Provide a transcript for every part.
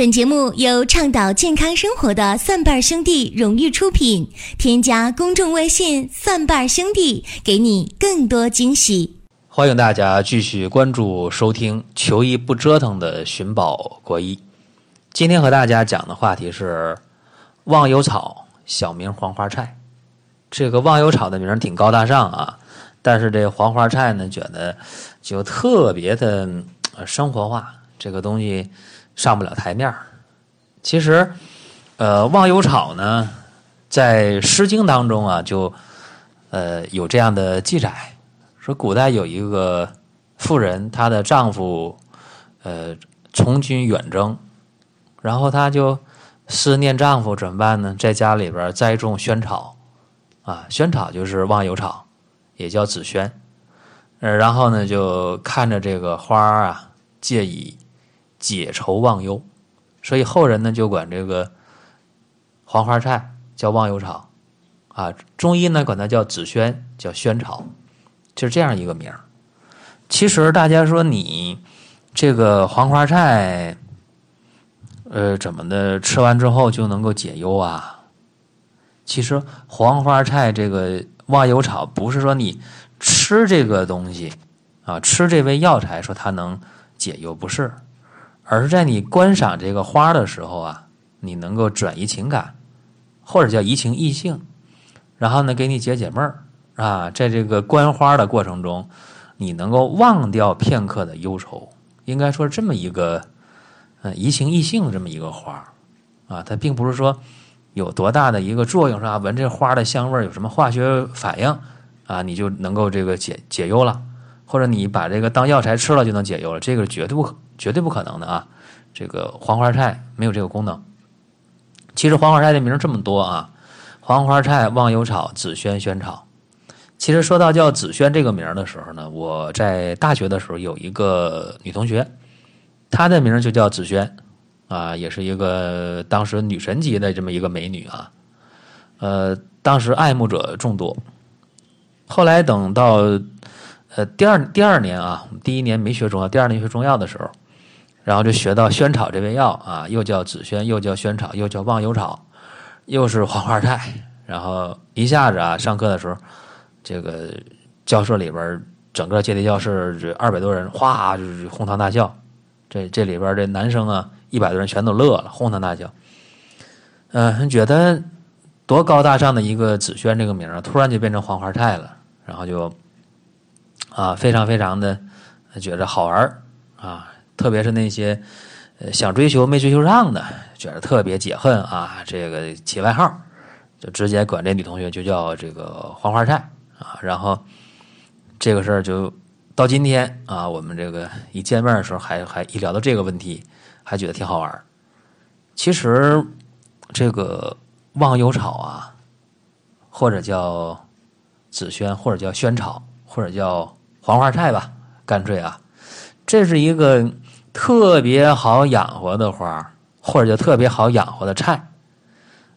本节目由倡导健康生活的蒜瓣兄弟荣誉出品。添加公众微信“蒜瓣兄弟”，给你更多惊喜。欢迎大家继续关注收听“求医不折腾”的寻宝国医。今天和大家讲的话题是忘忧草，小名黄花菜。这个忘忧草的名挺高大上啊，但是这黄花菜呢，觉得就特别的生活化，这个东西。上不了台面儿。其实，呃，忘忧草呢，在《诗经》当中啊，就呃有这样的记载，说古代有一个妇人，她的丈夫呃从军远征，然后她就思念丈夫，怎么办呢？在家里边栽种萱草，啊，萱草就是忘忧草，也叫紫萱，呃，然后呢，就看着这个花啊，借以。解愁忘忧，所以后人呢就管这个黄花菜叫忘忧草，啊，中医呢管它叫紫萱，叫萱草，就是这样一个名儿。其实大家说你这个黄花菜，呃，怎么的吃完之后就能够解忧啊？其实黄花菜这个忘忧草不是说你吃这个东西啊，吃这味药材说它能解忧，不是。而是在你观赏这个花的时候啊，你能够转移情感，或者叫移情易性，然后呢，给你解解闷儿啊。在这个观花的过程中，你能够忘掉片刻的忧愁，应该说这么一个，呃，移情易性这么一个花啊。它并不是说有多大的一个作用，是吧？闻这花的香味有什么化学反应啊？你就能够这个解解忧了，或者你把这个当药材吃了就能解忧了，这个绝对不可。绝对不可能的啊！这个黄花菜没有这个功能。其实黄花菜的名这么多啊，黄花菜、忘忧草、紫萱、萱草。其实说到叫紫萱这个名的时候呢，我在大学的时候有一个女同学，她的名就叫紫萱啊，也是一个当时女神级的这么一个美女啊。呃，当时爱慕者众多。后来等到呃第二第二年啊，第一年没学中药，第二年学中药的时候。然后就学到萱草这味药啊，又叫紫萱，又叫萱草，又叫忘忧草，又是黄花菜。然后一下子啊，上课的时候，这个教室里边整个阶梯教室二百多人，哗就是哄堂大笑。这这里边这男生啊，一百多人全都乐了，哄堂大笑。嗯，觉得多高大上的一个紫萱这个名啊，突然就变成黄花菜了。然后就啊，非常非常的觉得好玩啊。特别是那些，呃，想追求没追求上的，觉得特别解恨啊。这个起外号，就直接管这女同学就叫这个黄花菜啊。然后这个事儿就到今天啊，我们这个一见面的时候，还还一聊到这个问题，还觉得挺好玩其实这个忘忧草啊，或者叫紫萱，或者叫萱草，或者叫黄花菜吧，干脆啊，这是一个。特别好养活的花，或者叫特别好养活的菜，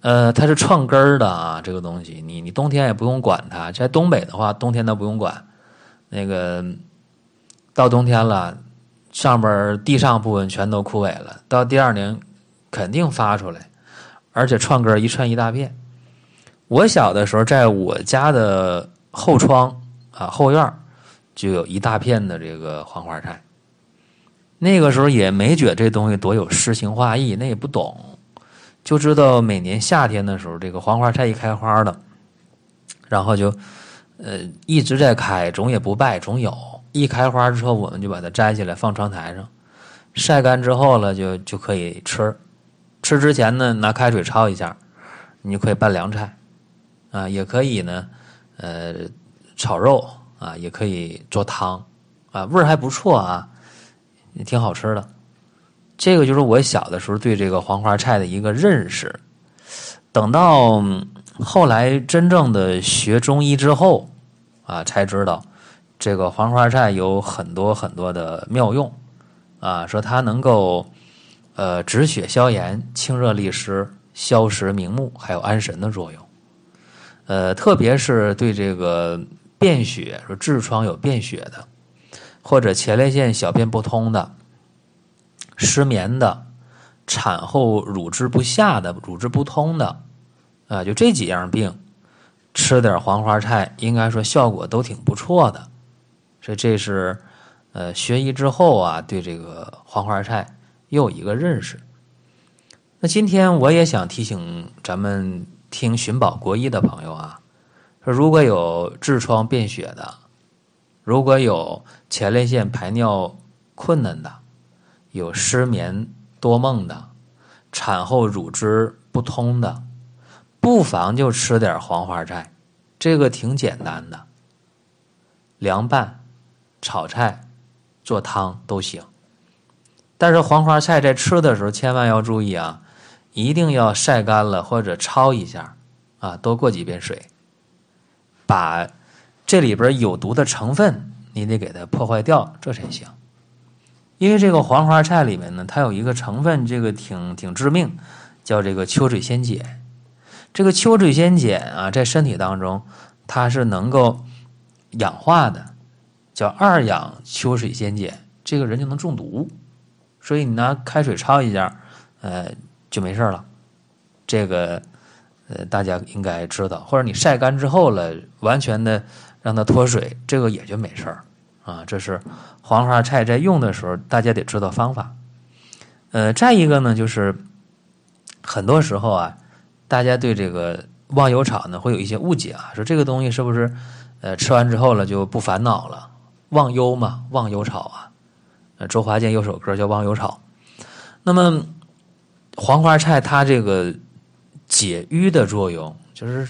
呃，它是串根儿的啊。这个东西，你你冬天也不用管它。在东北的话，冬天都不用管。那个到冬天了，上边地上部分全都枯萎了，到第二年肯定发出来，而且串根一串一大片。我小的时候，在我家的后窗啊后院就有一大片的这个黄花菜。那个时候也没觉这东西多有诗情画意，那也不懂，就知道每年夏天的时候，这个黄花菜一开花了，然后就呃一直在开，总也不败，总有。一开花之后，我们就把它摘下来放窗台上，晒干之后了，就就可以吃。吃之前呢，拿开水焯一下，你就可以拌凉菜，啊，也可以呢，呃，炒肉啊，也可以做汤，啊，味儿还不错啊。也挺好吃的，这个就是我小的时候对这个黄花菜的一个认识。等到后来真正的学中医之后，啊，才知道这个黄花菜有很多很多的妙用，啊，说它能够呃止血消炎、清热利湿、消食明目，还有安神的作用。呃，特别是对这个便血，说痔疮有便血的。或者前列腺小便不通的、失眠的、产后乳汁不下的、乳汁不通的，啊，就这几样病，吃点黄花菜，应该说效果都挺不错的。所以这是呃学医之后啊，对这个黄花菜又有一个认识。那今天我也想提醒咱们听寻宝国医的朋友啊，说如果有痔疮便血的，如果有前列腺排尿困难的，有失眠多梦的，产后乳汁不通的，不妨就吃点黄花菜，这个挺简单的，凉拌、炒菜、做汤都行。但是黄花菜在吃的时候千万要注意啊。一定要晒干了或者焯一下，啊，多过几遍水，把这里边有毒的成分你得给它破坏掉，这才行。因为这个黄花菜里面呢，它有一个成分，这个挺挺致命，叫这个秋水仙碱。这个秋水仙碱啊，在身体当中它是能够氧化的，叫二氧秋水仙碱，这个人就能中毒。所以你拿开水焯一下，呃。就没事了，这个呃大家应该知道，或者你晒干之后了，完全的让它脱水，这个也就没事儿啊。这是黄花菜在用的时候，大家得知道方法。呃，再一个呢，就是很多时候啊，大家对这个忘忧草呢会有一些误解啊，说这个东西是不是呃吃完之后了就不烦恼了？忘忧嘛，忘忧草啊。呃，周华健有首歌叫《忘忧草》，那么。黄花菜它这个解郁的作用，就是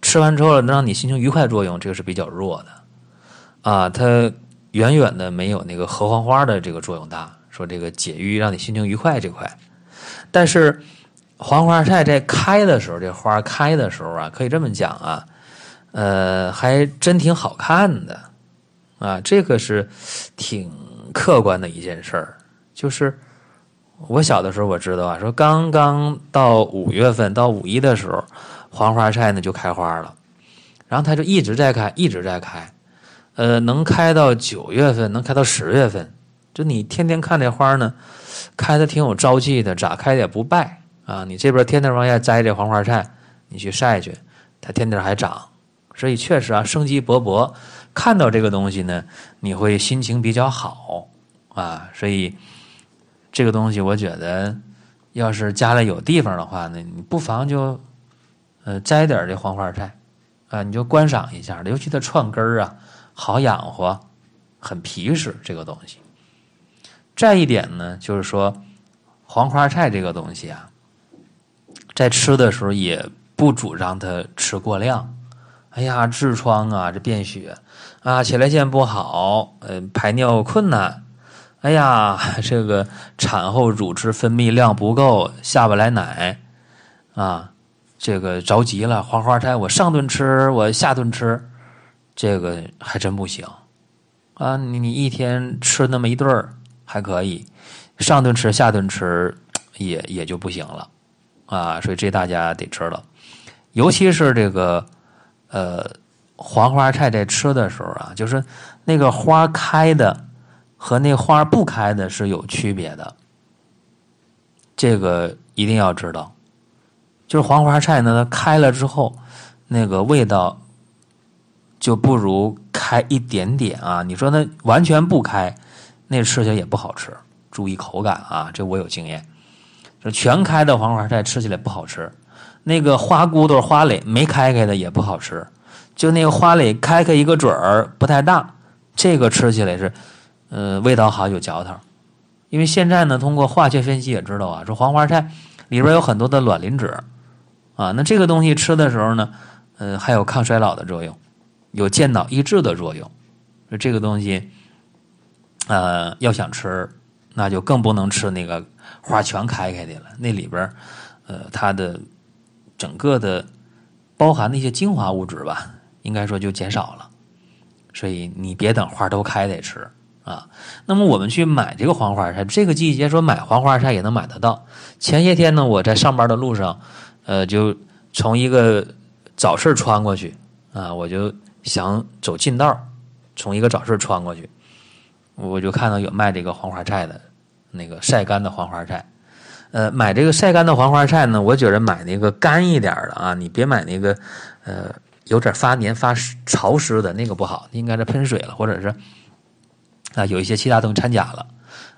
吃完之后能让你心情愉快作用，这个是比较弱的啊。它远远的没有那个合欢花的这个作用大。说这个解郁让你心情愉快这块，但是黄花菜在开的时候，这花开的时候啊，可以这么讲啊，呃，还真挺好看的啊。这个是挺客观的一件事儿，就是。我小的时候我知道啊，说刚刚到五月份到五一的时候，黄花菜呢就开花了，然后它就一直在开，一直在开，呃，能开到九月份，能开到十月份，就你天天看这花呢，开的挺有朝气的，咋开也不败啊。你这边天天往下摘这黄花菜，你去晒去，它天天还长，所以确实啊，生机勃勃。看到这个东西呢，你会心情比较好啊，所以。这个东西我觉得，要是家里有地方的话呢，你不妨就，呃，摘点这黄花菜，啊，你就观赏一下，尤其它串根儿啊，好养活，很皮实这个东西。再一点呢，就是说，黄花菜这个东西啊，在吃的时候也不主张它吃过量。哎呀，痔疮啊，这便血啊，前列腺不好，呃，排尿困难。哎呀，这个产后乳汁分泌量不够，下不来奶，啊，这个着急了。黄花菜我上顿吃，我下顿吃，这个还真不行，啊，你你一天吃那么一顿儿还可以，上顿吃下顿吃也也就不行了，啊，所以这大家得知道，尤其是这个呃黄花菜在吃的时候啊，就是那个花开的。和那花不开的是有区别的，这个一定要知道。就是黄花菜呢，它开了之后，那个味道就不如开一点点啊。你说它完全不开，那吃起来也不好吃。注意口感啊，这我有经验。就全开的黄花菜吃起来不好吃，那个花骨朵、花蕾没开开的也不好吃。就那个花蕾开开一个嘴儿不太大，这个吃起来是。呃，味道好有嚼头，因为现在呢，通过化学分析也知道啊，说黄花菜里边有很多的卵磷脂，啊，那这个东西吃的时候呢，呃，还有抗衰老的作用，有健脑益智的作用，说这个东西，呃，要想吃，那就更不能吃那个花全开开的了，那里边，呃，它的整个的包含的一些精华物质吧，应该说就减少了，所以你别等花都开再吃。啊，那么我们去买这个黄花菜，这个季节说买黄花菜也能买得到。前些天呢，我在上班的路上，呃，就从一个早市穿过去，啊，我就想走近道，从一个早市穿过去，我就看到有卖这个黄花菜的，那个晒干的黄花菜，呃，买这个晒干的黄花菜呢，我觉着买那个干一点的啊，你别买那个呃有点发黏发潮湿的那个不好，应该是喷水了，或者是啊有一些其他东西掺假了。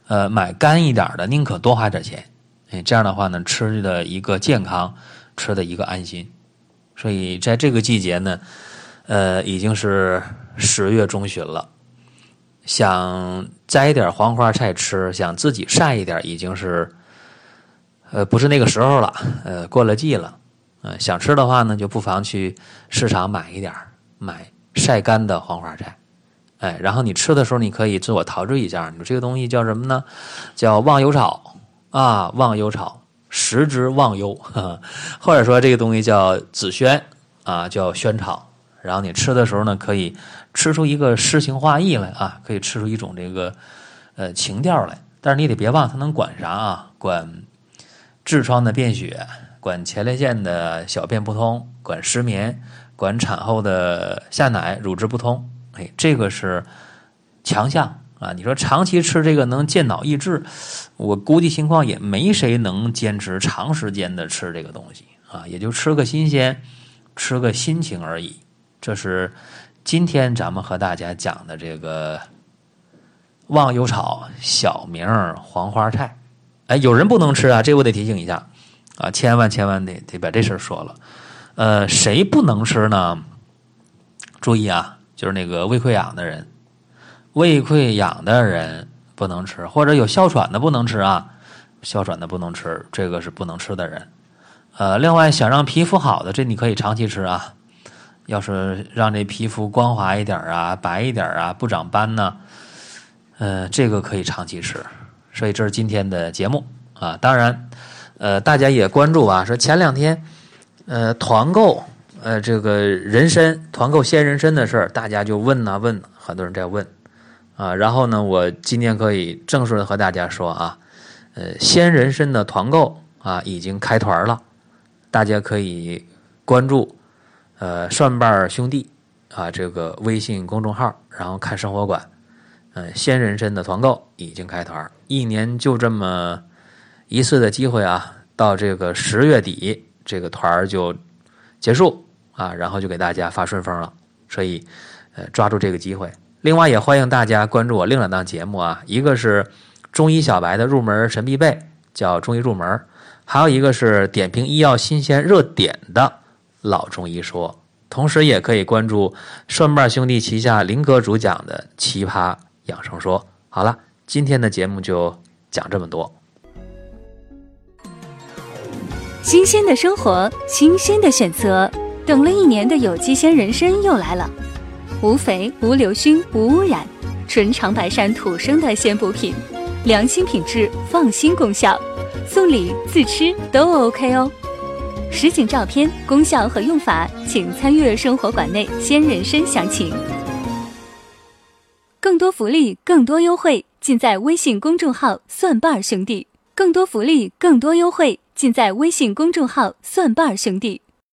呃，买干一点的，宁可多花点钱。哎，这样的话呢，吃的一个健康，吃的一个安心。所以在这个季节呢，呃，已经是十月中旬了，想摘点黄花菜吃，想自己晒一点，已经是。呃，不是那个时候了，呃，过了季了，呃，想吃的话呢，就不妨去市场买一点买晒干的黄花菜，哎，然后你吃的时候，你可以自我陶醉一下，你说这个东西叫什么呢？叫忘忧草啊，忘忧草，食之忘忧，或者说这个东西叫紫萱啊，叫萱草，然后你吃的时候呢，可以吃出一个诗情画意来啊，可以吃出一种这个呃情调来，但是你得别忘，它能管啥啊？管。痔疮的便血，管前列腺的小便不通，管失眠，管产后的下奶乳汁不通。哎，这个是强项啊！你说长期吃这个能健脑益智，我估计情况也没谁能坚持长时间的吃这个东西啊，也就吃个新鲜，吃个心情而已。这是今天咱们和大家讲的这个忘忧草，小名黄花菜。哎，有人不能吃啊，这我得提醒一下，啊，千万千万得得把这事儿说了。呃，谁不能吃呢？注意啊，就是那个胃溃疡的人，胃溃疡的人不能吃，或者有哮喘的不能吃啊，哮喘的不能吃，这个是不能吃的人。呃，另外想让皮肤好的，这你可以长期吃啊。要是让这皮肤光滑一点啊，白一点啊，不长斑呢，呃，这个可以长期吃。所以这是今天的节目啊，当然，呃，大家也关注啊，说前两天，呃，团购，呃，这个人参团购鲜人参的事儿，大家就问呐问，很多人在问，啊，然后呢，我今天可以正式的和大家说啊，呃，鲜人参的团购啊已经开团了，大家可以关注，呃，蒜瓣兄弟啊这个微信公众号，然后看生活馆。嗯，鲜人参的团购已经开团，一年就这么一次的机会啊！到这个十月底，这个团就结束啊，然后就给大家发顺丰了。所以，呃，抓住这个机会。另外，也欢迎大家关注我另两档节目啊，一个是中医小白的入门神必备，叫中医入门；还有一个是点评医药新鲜热点的老中医说。同时，也可以关注蒜瓣兄弟旗下林哥主讲的奇葩。养生说好了，今天的节目就讲这么多。新鲜的生活，新鲜的选择，等了一年的有机鲜人参又来了，无肥、无硫熏、无污染，纯长白山土生的鲜补品，良心品质，放心功效，送礼自吃都 OK 哦。实景照片、功效和用法，请参阅生活馆内鲜人参详情。更多福利，更多优惠，尽在微信公众号“蒜瓣兄弟”。更多福利，更多优惠，尽在微信公众号“蒜瓣兄弟”。